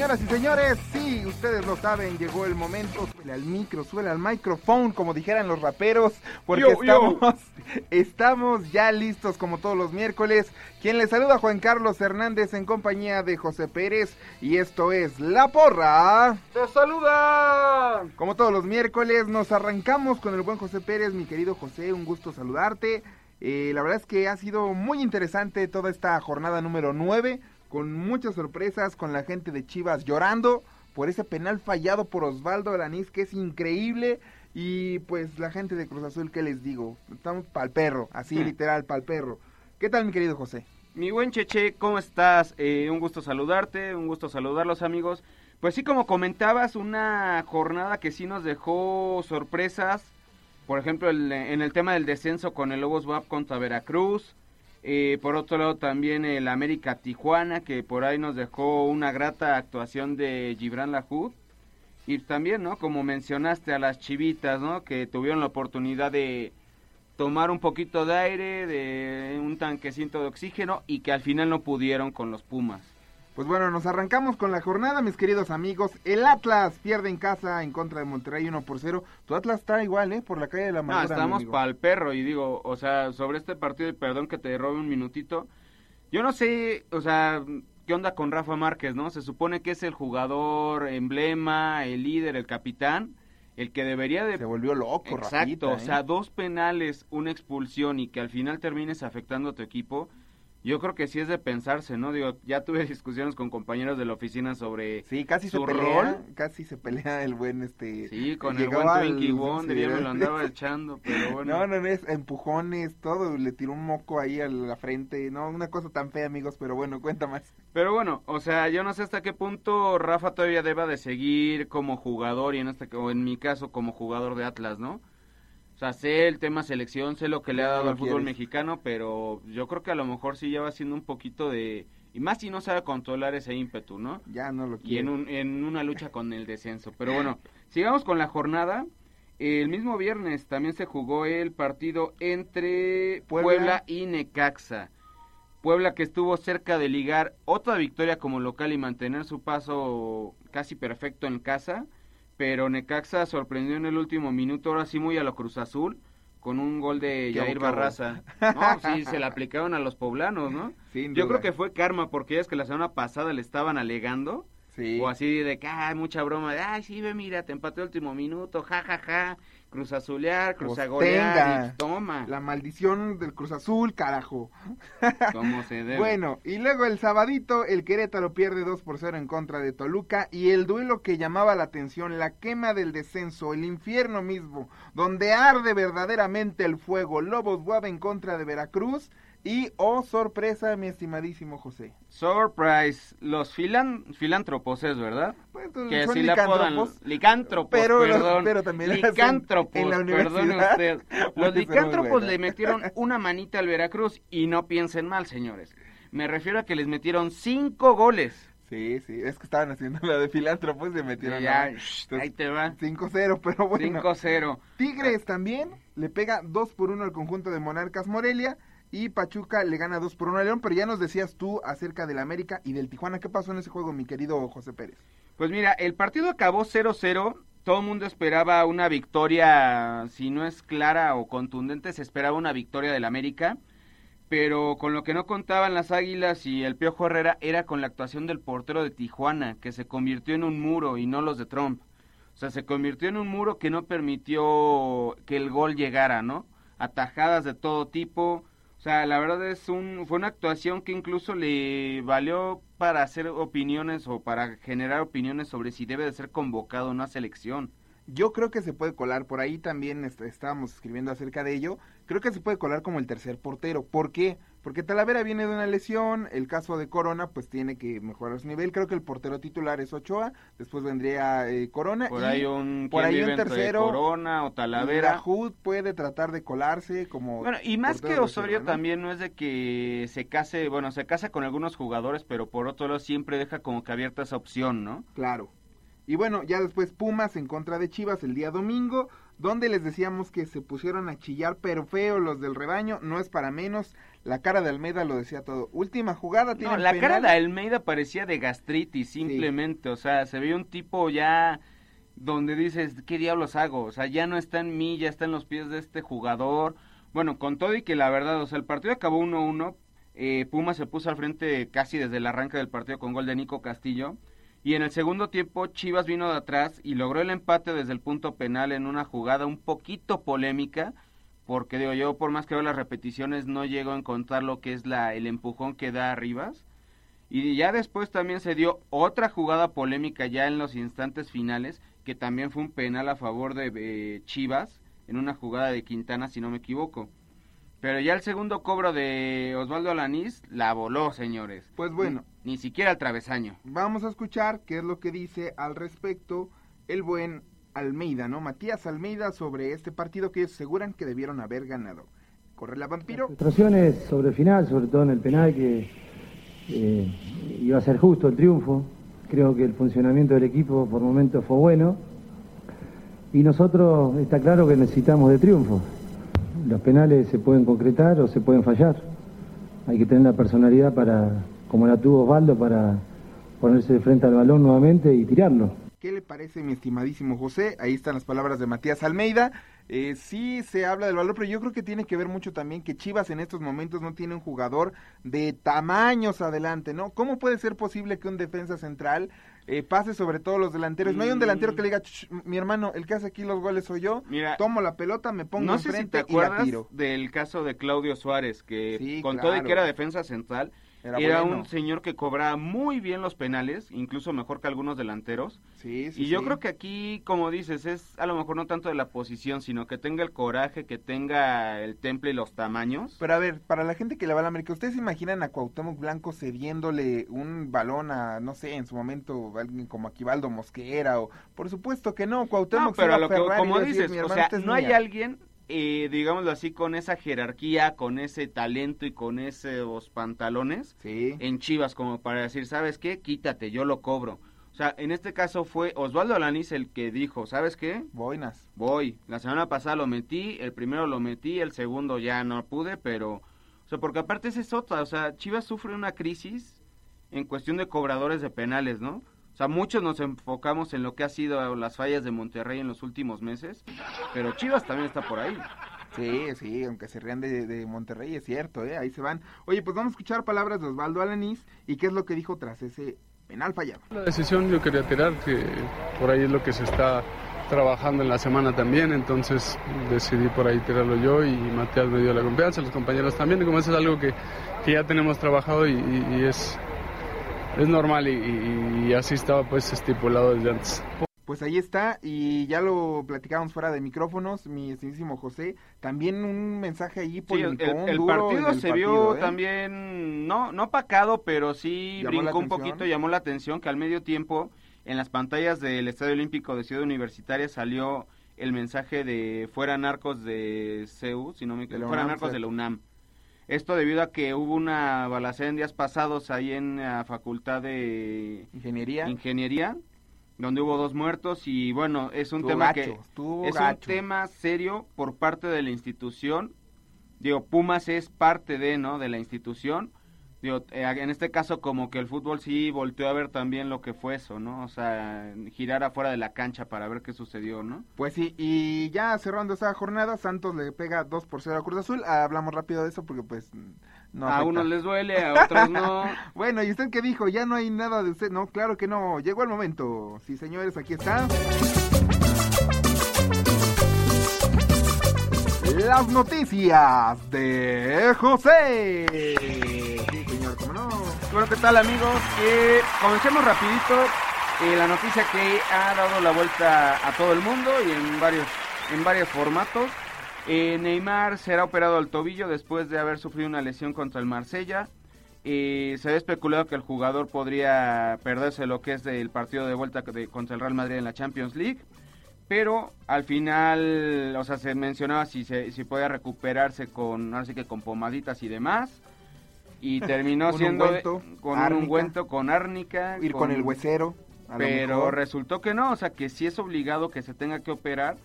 Señoras y señores, sí, ustedes lo saben, llegó el momento, suele al micro, suele al micrófono, como dijeran los raperos, porque Yo, yo. estamos, estamos ya listos como todos los miércoles. Quien les saluda Juan Carlos Hernández en compañía de José Pérez y esto es La Porra. ¡Te saluda! Como todos los miércoles, nos arrancamos con el buen José Pérez, mi querido José, un gusto saludarte. Eh, la verdad es que ha sido muy interesante toda esta jornada número 9, con muchas sorpresas, con la gente de Chivas llorando por ese penal fallado por Osvaldo Alanís, que es increíble. Y pues la gente de Cruz Azul, ¿qué les digo? Estamos pa'l perro, así Hmm. literal, pa'l perro. ¿Qué tal, mi querido José? Mi buen Cheche, ¿cómo estás? Eh, un gusto saludarte, un gusto saludarlos amigos. Pues sí, como comentabas, una jornada que sí nos dejó sorpresas. Por ejemplo, el- en el tema del descenso con el Lobos WAP contra Veracruz. Eh, por otro lado también el América Tijuana, que por ahí nos dejó una grata actuación de Gibran Lahoud. Y también, ¿no? Como mencionaste a las chivitas, ¿no? Que tuvieron la oportunidad de tomar un poquito de aire, de un tanquecito de oxígeno y que al final no pudieron con los Pumas. Pues bueno, nos arrancamos con la jornada, mis queridos amigos. El Atlas pierde en casa en contra de Monterrey 1 por 0. Tu Atlas está igual, ¿eh? Por la calle de la No, Amargura. mi estamos para el perro y digo, o sea, sobre este partido, y perdón que te robe un minutito, yo no sé, o sea, qué onda con Rafa Márquez, ¿no? Se supone que es el jugador emblema, el líder, el capitán, el que debería de... Se volvió loco, Exacto, Rafita, o ¿eh? sea, dos penales, una expulsión y que al final termines afectando a tu equipo, yo creo que sí es de pensarse, ¿no? Digo, ya tuve discusiones con compañeros de la oficina sobre Sí, casi se su pelea, rol. casi se pelea el buen este. Sí, con el buen Twinkie Wonder, sí, ya me lo andaba echando, pero bueno. No, no, no, es empujones, todo, le tiró un moco ahí a la frente, no, una cosa tan fea, amigos, pero bueno, cuenta más. Pero bueno, o sea, yo no sé hasta qué punto Rafa todavía deba de seguir como jugador y en este o en mi caso como jugador de Atlas, ¿no? O sea, sé el tema selección, sé lo que le ha no dado al fútbol quieres. mexicano, pero yo creo que a lo mejor sí ya va siendo un poquito de y más si no sabe controlar ese ímpetu, ¿no? Ya no lo Y quiere. en un en una lucha con el descenso. Pero bueno, sigamos con la jornada. El mismo viernes también se jugó el partido entre Puebla. Puebla y Necaxa. Puebla que estuvo cerca de ligar otra victoria como local y mantener su paso casi perfecto en casa, pero Necaxa sorprendió en el último minuto, ahora sí muy a lo Cruz Azul, con un gol de Jair boca, Barraza. No, sí, se le aplicaron a los poblanos, ¿no? Sin Yo duda. creo que fue karma, porque ya es que la semana pasada le estaban alegando Sí. O así de que, ay, mucha broma de, ay, sí, ve, mira, te empató el último minuto, ja, ja, ja, cruz azulear, cruz Pues y toma, La maldición del Cruz Azul, carajo. se debe. Bueno, y luego el sabadito, el Querétaro pierde 2 por 0 en contra de Toluca y el duelo que llamaba la atención, la quema del descenso, el infierno mismo, donde arde verdaderamente el fuego, Lobos Guava en contra de Veracruz y, oh sorpresa, mi estimadísimo José. Surprise, los filan, filántropos es, ¿verdad? Pues, Que son así la licántropos, pero, perdón, pero también licántropos, en la universidad. usted. Los licántropos le metieron una manita al Veracruz y no piensen mal, señores. Me refiero a que les metieron cinco goles. Sí, sí, es que estaban haciendo la de filántropos y se metieron Ya, a- shh, ahí te va. 5-0, pero bueno. 5-0. Tigres también le pega 2 por 1 al conjunto de Monarcas Morelia y Pachuca le gana 2 por 1 a León, pero ya nos decías tú acerca del América y del Tijuana. ¿Qué pasó en ese juego, mi querido José Pérez? Pues mira, el partido acabó 0-0. Todo el mundo esperaba una victoria, si no es clara o contundente, se esperaba una victoria del América. Pero con lo que no contaban las Águilas y el Piojo Herrera era con la actuación del portero de Tijuana, que se convirtió en un muro y no los de Trump. O sea, se convirtió en un muro que no permitió que el gol llegara, ¿no? Atajadas de todo tipo. O sea, la verdad es un fue una actuación que incluso le valió para hacer opiniones o para generar opiniones sobre si debe de ser convocado a una selección. Yo creo que se puede colar, por ahí también est- estábamos escribiendo acerca de ello, creo que se puede colar como el tercer portero. ¿Por qué? Porque Talavera viene de una lesión, el caso de Corona pues tiene que mejorar su nivel, creo que el portero titular es Ochoa, después vendría eh, Corona Por y ahí un, por ahí un tercero, Corona o Talavera. Grajud puede tratar de colarse como Bueno, y más que Osorio también no es de que se case, bueno, se casa con algunos jugadores, pero por otro lado siempre deja como que abierta esa opción, ¿no? Claro. Y bueno, ya después Pumas en contra de Chivas el día domingo, donde les decíamos que se pusieron a chillar, pero feo los del rebaño, no es para menos. La cara de Almeida lo decía todo. Última jugada, tiene No, la cara de Almeida parecía de gastritis, simplemente. O sea, se veía un tipo ya donde dices, ¿qué diablos hago? O sea, ya no está en mí, ya está en los pies de este jugador. Bueno, con todo y que la verdad, o sea, el partido acabó 1-1. Eh, Puma se puso al frente casi desde el arranque del partido con gol de Nico Castillo. Y en el segundo tiempo, Chivas vino de atrás y logró el empate desde el punto penal en una jugada un poquito polémica. Porque digo, yo por más que veo las repeticiones no llego a encontrar lo que es la, el empujón que da Rivas. Y ya después también se dio otra jugada polémica ya en los instantes finales, que también fue un penal a favor de eh, Chivas, en una jugada de Quintana, si no me equivoco. Pero ya el segundo cobro de Osvaldo Alanís la voló, señores. Pues bueno. Ni, ni siquiera al travesaño. Vamos a escuchar qué es lo que dice al respecto el buen Almeida, ¿no? Matías Almeida sobre este partido que ellos aseguran que debieron haber ganado. Corre la vampiro. Frustraciones sobre el final, sobre todo en el penal, que eh, iba a ser justo el triunfo. Creo que el funcionamiento del equipo por momentos fue bueno. Y nosotros está claro que necesitamos de triunfo. Los penales se pueden concretar o se pueden fallar. Hay que tener la personalidad para, como la tuvo Osvaldo, para ponerse de frente al balón nuevamente y tirarlo. ¿Qué le parece, mi estimadísimo José? Ahí están las palabras de Matías Almeida. Eh, sí se habla del valor, pero yo creo que tiene que ver mucho también que Chivas en estos momentos no tiene un jugador de tamaños adelante, ¿no? ¿Cómo puede ser posible que un defensa central eh, pase sobre todos los delanteros? No hay un delantero que le diga, "Ch, mi hermano, el que hace aquí los goles soy yo, Mira, tomo la pelota, me pongo no sé si enfrente te y la tiro. del caso de Claudio Suárez, que Sí, con todo y que era defensa central, Era era, bueno. un señor que cobraba muy bien los penales, incluso mejor que algunos delanteros. Sí, sí, y yo sí. creo que aquí, como dices, es a lo mejor no tanto de la posición, sino que tenga el coraje, que tenga el temple y los tamaños. Pero a ver, para la gente que le va a la América, ¿ustedes se imaginan a Cuauhtémoc Blanco cediéndole un balón a, no sé, en su momento, alguien como Aquivaldo Mosquera o... Por supuesto que no, Cuauhtémoc No, pero a lo que, como decir, dices, "Mi o hermano, sea, esta es no hay mía". alguien, eh, digámoslo así, con esa jerarquía, con ese talento y con esos pantalones Sí. en Chivas como para decir, ¿sabes qué? Quítate, yo lo cobro. O sea, en este caso fue Osvaldo Alaniz el que dijo, ¿sabes qué? Boinas. Voy. La semana pasada lo metí, el primero lo metí, el segundo ya no pude, pero... O sea, porque aparte es otra, o sea, Chivas sufre una crisis en cuestión de cobradores de penales, ¿no? O sea, muchos nos enfocamos en lo que ha sido las fallas de Monterrey en los últimos meses, pero Chivas también está por ahí. Sí, sí, aunque se rían de, de Monterrey, es cierto, ¿eh? Ahí se van. Oye, pues vamos a escuchar palabras de Osvaldo Alanís y qué es lo que dijo tras ese penal fallado. La decisión yo quería tirar, que por ahí es lo que se está trabajando en la semana también, entonces decidí por ahí tirarlo yo y Matías me dio la confianza, los compañeros también, y como eso es algo que, que ya tenemos trabajado y, y, y es, es normal y, y así estaba pues estipulado desde antes. Pues ahí está, y ya lo platicábamos fuera de micrófonos, mi estimadísimo José. También un mensaje ahí por sí, el, el, el, partido se vio ¿eh? también, no, no pacado, pero sí llamó brincó un poquito, llamó la atención que al medio tiempo en las pantallas del Estadio Olímpico de Ciudad Universitaria salió el mensaje de fuera narcos de CEU, si no me equivoco, fuera narcos de la UNAM. Esto debido a que hubo una balacera en días pasados ahí en la Facultad de Ingeniería. Ingeniería donde hubo dos muertos y bueno, es un tema gacho, que es gacho. un tema serio por parte de la institución. Digo, Pumas es parte de, ¿no? de la institución. Digo, eh, en este caso como que el fútbol sí volteó a ver también lo que fue eso, ¿no? O sea, girar afuera de la cancha para ver qué sucedió, ¿no? Pues sí, y ya cerrando esa jornada, Santos le pega 2 por 0 a Cruz Azul. Hablamos rápido de eso porque pues no a unos les duele, a otros no. bueno, ¿y usted qué dijo? Ya no hay nada de usted. No, claro que no. Llegó el momento. Sí, señores, aquí está. Las noticias de José. Sí. Bueno, ¿qué tal amigos? Eh, comencemos rapidito. Eh, la noticia que ha dado la vuelta a todo el mundo y en varios, en varios formatos. Eh, Neymar será operado al tobillo después de haber sufrido una lesión contra el Marsella. Eh, se ha especulado que el jugador podría perderse lo que es el partido de vuelta de, contra el Real Madrid en la Champions League. Pero al final, o sea, se mencionaba si, se, si podía recuperarse con, así que con pomaditas y demás. Y terminó siendo ungüento, con árnica. un ungüento con árnica. Ir con, con el huesero. Pero resultó que no, o sea, que sí es obligado que se tenga que operar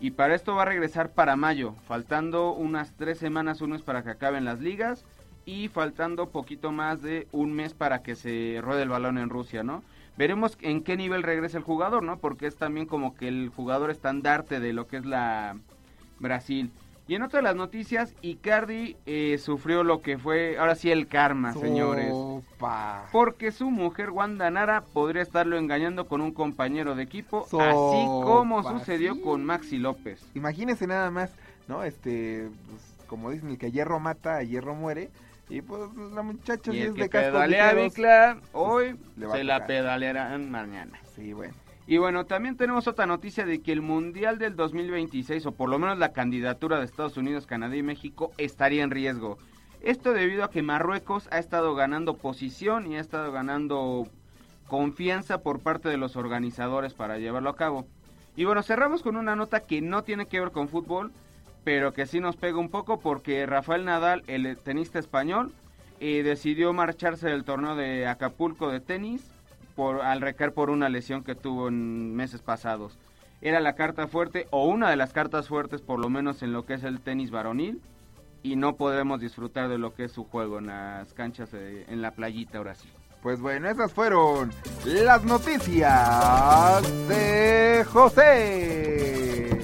y para esto va a regresar para mayo, faltando unas tres semanas, un mes para que acaben las ligas y faltando poquito más de un mes para que se ruede el balón en Rusia, ¿no? Veremos en qué nivel regresa el jugador, ¿no? Porque es también como que el jugador estandarte de lo que es la Brasil. Y en otra de las noticias, Icardi eh, sufrió lo que fue, ahora sí, el karma, señores. Opa. Porque su mujer, Wanda Nara, podría estarlo engañando con un compañero de equipo, Sopa, así como sucedió sí. con Maxi López. Imagínese nada más, ¿no? Este, pues, como dicen, el que a hierro mata, a hierro muere. Y pues la muchacha Y sí el es que de pedalea ligeros. Bicla, hoy se la pedalearán mañana. Sí, bueno. Y bueno, también tenemos otra noticia de que el Mundial del 2026, o por lo menos la candidatura de Estados Unidos, Canadá y México, estaría en riesgo. Esto debido a que Marruecos ha estado ganando posición y ha estado ganando confianza por parte de los organizadores para llevarlo a cabo. Y bueno, cerramos con una nota que no tiene que ver con fútbol, pero que sí nos pega un poco porque Rafael Nadal, el tenista español, eh, decidió marcharse del torneo de Acapulco de tenis al recaer por una lesión que tuvo en meses pasados. Era la carta fuerte, o una de las cartas fuertes, por lo menos en lo que es el tenis varonil, y no podremos disfrutar de lo que es su juego en las canchas, en la playita ahora sí. Pues bueno, esas fueron las noticias de José.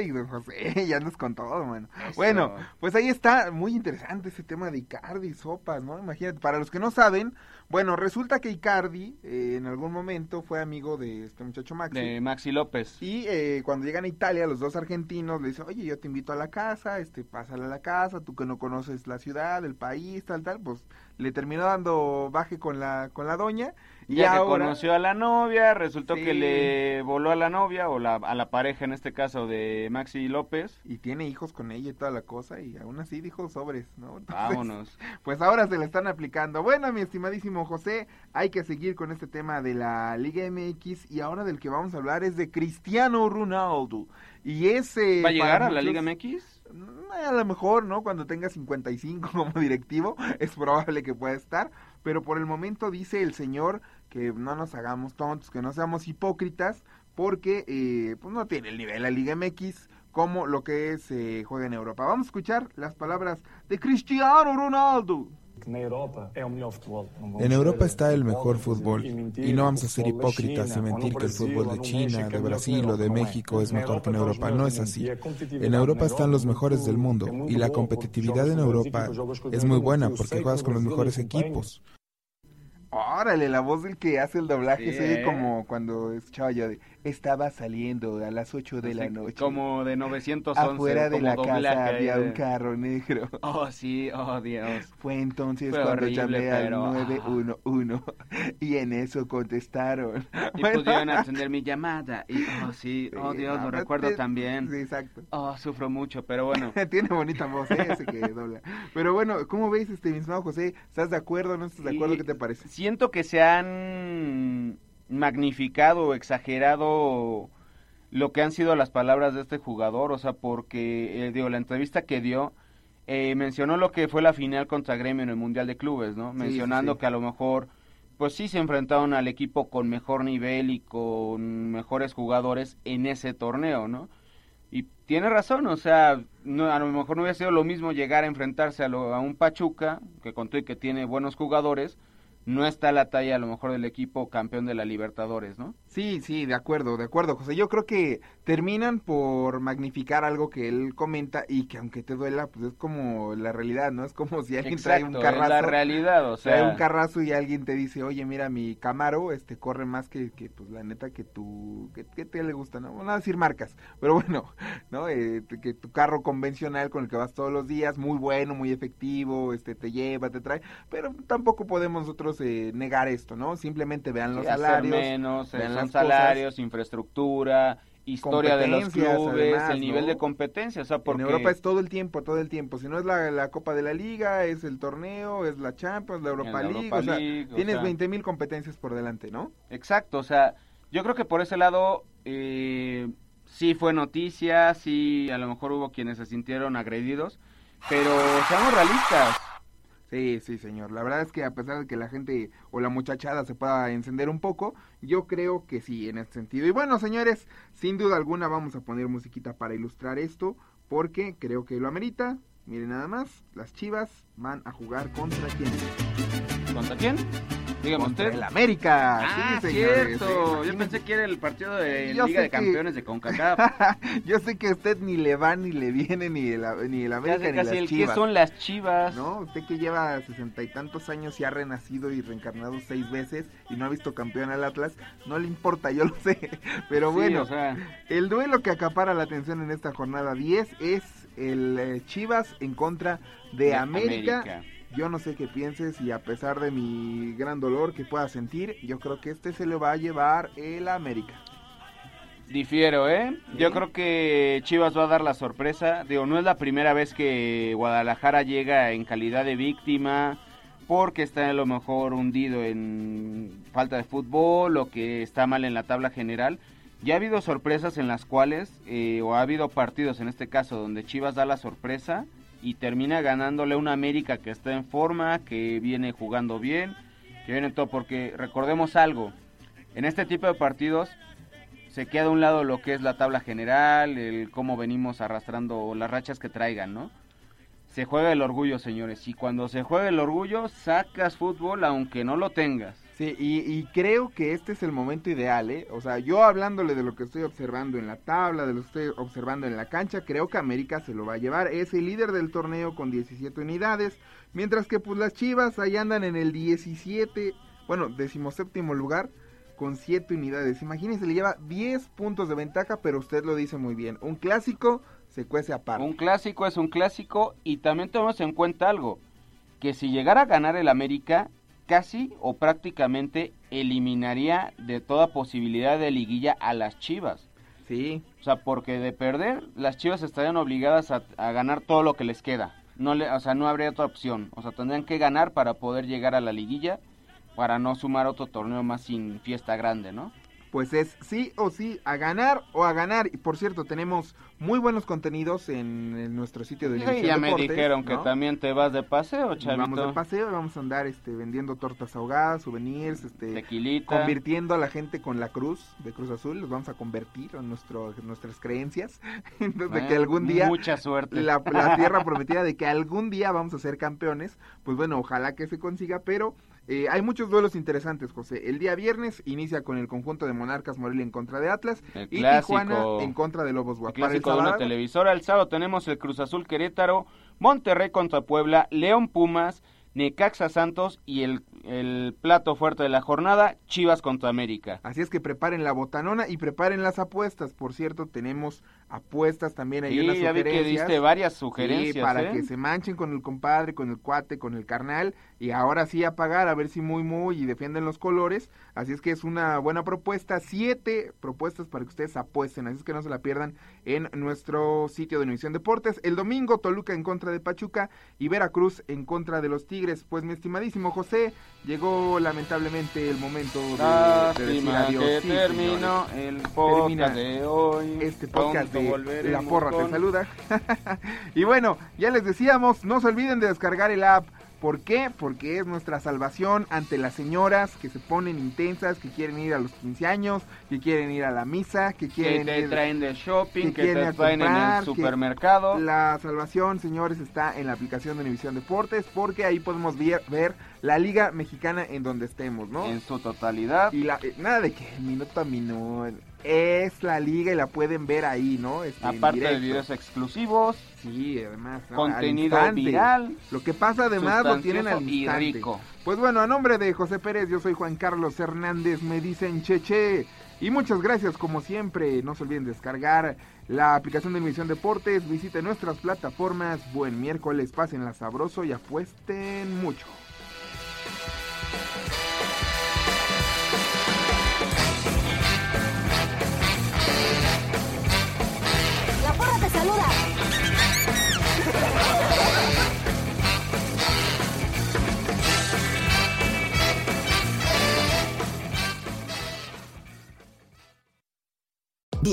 Ay, don José, ya nos con todo, bueno. Eso. Bueno, pues ahí está, muy interesante ese tema de Icardi, sopas, ¿no? Imagínate, para los que no saben, bueno, resulta que Icardi eh, en algún momento fue amigo de este muchacho Maxi. De Maxi López. Y eh, cuando llegan a Italia, los dos argentinos le dicen, oye, yo te invito a la casa, este, pásale a la casa, tú que no conoces la ciudad, el país, tal, tal, pues le terminó dando baje con la, con la doña. Y ya ahora, que conoció a la novia, resultó Sí. que le voló a la novia, o la, a la pareja en este caso de Maxi López. y tiene hijos con ella y toda la cosa, y aún así dijo sobres, ¿no? Entonces, Vámonos. Pues ahora se le están aplicando. Bueno, mi estimadísimo José, hay que seguir con este tema de la Liga MX y ahora del que vamos a hablar es de Cristiano Ronaldo. Y ese... ¿Va a llegar a la muchos- Liga MX? Mm, A lo mejor, ¿no? Cuando tenga 55 como directivo, es probable que pueda estar. Pero por el momento dice el señor que no nos hagamos tontos, que no seamos hipócritas, porque eh, pues no tiene el nivel de la Liga MX como lo que se juega en Europa. Vamos a escuchar las palabras de Cristiano Ronaldo. En Europa está el mejor fútbol y no vamos a ser hipócritas y mentir que el fútbol de China, de Brasil o de México es mejor que en Europa. No es así. En Europa están los mejores del mundo y la competitividad en Europa es muy buena porque juegas con los mejores equipos. Órale, la voz del que hace el doblaje Sí, se oye ¿eh? como cuando escuchaba yo de estaba saliendo a las 8 de la noche. Como de 911. Afuera de la casa había de- un carro negro. Oh, sí, oh, Dios. Fue entonces Fue cuando horrible, llamé al pero, ah. 911 y en eso contestaron. Y Bueno. pudieron atender mi llamada. Y, oh, sí, oh, Sí, Dios, no, lo recuerdo te- también. Sí, exacto. Oh, sufro mucho, pero bueno. Tiene bonita voz, ¿eh? ese que dobla. Pero bueno, ¿cómo ves, este, mi estimado José? ¿Estás de acuerdo o no estás de acuerdo? ¿Qué te parece? Siento que se han magnificado o exagerado lo que han sido las palabras de este jugador, o sea, porque, eh, digo, la entrevista que dio eh, mencionó lo que fue la final contra Gremio en el Mundial de Clubes, ¿no? Sí, Mencionando sí, sí. que a lo mejor, pues sí se enfrentaron al equipo con mejor nivel y con mejores jugadores en ese torneo, ¿no? Y tiene razón, o sea, no, a lo mejor no hubiera sido lo mismo llegar a enfrentarse a, lo- a un Pachuca, que contó y que tiene buenos jugadores, no está la talla a lo mejor del equipo campeón de la Libertadores, ¿no? Sí, sí, de acuerdo, de acuerdo, José. Yo creo que terminan por magnificar algo que él comenta y que aunque te duela, pues es como la realidad, ¿no? Es como si alguien trae un Exacto, es carrazo. la realidad, o trae sea, un carrazo y alguien te dice, oye, mira, mi Camaro este, corre más que, que pues, la neta, que tu... que, que te le gusta, ¿no? No a decir marcas, pero bueno, ¿no? Eh, que tu carro convencional con el que vas todos los días, muy bueno, muy efectivo, este, te lleva, te trae, pero tampoco podemos nosotros eh, negar esto, ¿no? Simplemente vean los sí, salarios. menos, vean cosas. salarios, infraestructura, historia de los clubes, además, el nivel ¿no? de competencia, o sea, porque En Europa es todo el tiempo, todo el tiempo. Si no es la, la Copa de la Liga, es el torneo, es la Champions, la Europa la League. Europa o sea, League, o tienes sea. 20 mil competencias por delante, ¿no? Exacto, o sea, yo creo que por ese lado eh, sí fue noticia, sí a lo mejor hubo quienes se sintieron agredidos, pero seamos realistas. Sí, sí, señor. La verdad es que a pesar de que la gente o la muchachada se pueda encender un poco, yo creo que sí, en este sentido. Y bueno, señores, sin duda alguna vamos a poner musiquita para ilustrar esto, porque creo que lo amerita. Miren nada más, las Chivas van a jugar contra quién. ¿Contra quién? Dígame Contra usted. el América. Ah, sí, señores. cierto. Yo pensé que era el partido de Yo Liga de que- Campeones de CONCACAF. Yo sé que a usted ni le va ni le viene ni el, ni el América Casi, ni casi las el Chivas. ¿qué son las Chivas? ¿No? Usted que lleva sesenta y tantos años y ha renacido y reencarnado seis veces y no ha visto campeón al Atlas, no le importa, yo lo sé. Pero Sí, bueno, o sea, el duelo que acapara la atención en esta jornada 10 es el eh, Chivas en contra de, De América. América. Yo no sé qué pienses y a pesar de mi gran dolor que pueda sentir, yo creo que este se lo va a llevar el América. difiero, ¿eh? Yo creo que Chivas va a dar la sorpresa. Digo, no es la primera vez que Guadalajara llega en calidad de víctima porque está a lo mejor hundido en falta de fútbol o que está mal en la tabla general. Ya ha habido sorpresas en las cuales, eh, o ha habido partidos en este caso, donde Chivas da la sorpresa y termina ganándole una América que está en forma, que viene jugando bien, que viene todo, porque recordemos algo, en este tipo de partidos se queda a un lado lo que es la tabla general, el cómo venimos arrastrando las rachas que traigan, ¿no? Se juega el orgullo, señores, y cuando se juega el orgullo, sacas fútbol aunque no lo tengas. Sí, y, y creo que este es el momento ideal, ¿eh? O sea, yo hablándole de lo que estoy observando en la tabla, de lo que estoy observando en la cancha, creo que América se lo va a llevar. Es el líder del torneo con 17 unidades, mientras que pues las Chivas ahí andan en el 17, bueno, decimoséptimo lugar con 7 unidades. Imagínense, le lleva 10 puntos de ventaja, pero usted lo dice muy bien. Un clásico se cuece aparte. Un clásico es un clásico y también tomemos en cuenta algo, que si llegara a ganar el América, casi o prácticamente eliminaría de toda posibilidad de liguilla a las Chivas. Sí. O sea, porque de perder, las Chivas estarían obligadas a, a ganar todo lo que les queda. No le, o sea, no habría otra opción. O sea, tendrían que ganar para poder llegar a la liguilla, para no sumar otro torneo más sin fiesta grande, ¿no? Pues es sí o sí a ganar o a ganar. Y por cierto, tenemos muy buenos contenidos en, en nuestro sitio de Sí, Univisión ya me dijeron que también te vas de paseo, chavito. Vamos de paseo y vamos a andar este, vendiendo tortas ahogadas, souvenirs, este, Tequilita. convirtiendo a la gente con la cruz de Cruz Azul, los vamos a convertir en nuestro, en nuestras creencias. Entonces, de que algún día Mucha suerte. la, la tierra prometida de que algún día vamos a ser campeones, pues bueno, ojalá que se consiga, pero eh, hay muchos duelos interesantes, José. El día viernes inicia con el conjunto de Monarcas Morelia en contra de Atlas El y clásico. Tijuana en contra de Lobos El Guap. Para el clásico de una sábado, televisora. El sábado tenemos el Cruz Azul Querétaro, Monterrey contra Puebla, León Pumas, Necaxa Santos y el, el plato fuerte de la jornada, Chivas contra América. Así es que preparen la botanona y preparen las apuestas. Por cierto, tenemos apuestas también ahí Sí, unas ya vi que sugerencias. diste varias Sí, sugerencias. para ¿eh? que se manchen con el compadre, con el cuate, con el carnal y ahora sí a pagar a ver si muy muy y defienden los colores. Así es que es una buena propuesta, siete propuestas para que ustedes apuesten, así es que no se la pierdan en nuestro sitio de Univisión Deportes. El domingo Toluca en contra de Pachuca y Veracruz en contra de los Tigres. Pues mi estimadísimo José, llegó lamentablemente el momento de, de decir adiós. que Sí, terminó el podcast Termina de hoy. Este podcast De La Porra te saluda. y bueno, ya les decíamos, no se olviden de descargar el app. ¿Por qué? Porque es nuestra salvación ante las señoras que se ponen intensas, que quieren ir a los 15 años, que quieren ir a la misa, que Que quieren te ir- traen del shopping, que, quieren ir te traen en comprar, el que supermercado. La salvación, señores, está en la aplicación de Univisión Deportes, porque ahí podemos ver, ver la Liga Mexicana en donde estemos, ¿no? En su totalidad. Y la, eh, nada de que minuto a minuto. Es la liga y la pueden ver ahí, ¿no? Este, Aparte de videos exclusivos, Sí, además. ¿no? contenido Al instante. viral. Lo que pasa además lo tienen al sustancioso y instante. rico. Pues bueno, a nombre de José Pérez, yo soy Juan Carlos Hernández, me dicen Cheche. Y muchas gracias, como siempre. No se olviden descargar la aplicación de Emisión Deportes. Visiten nuestras plataformas. Buen miércoles, pásenla sabroso y apuesten mucho.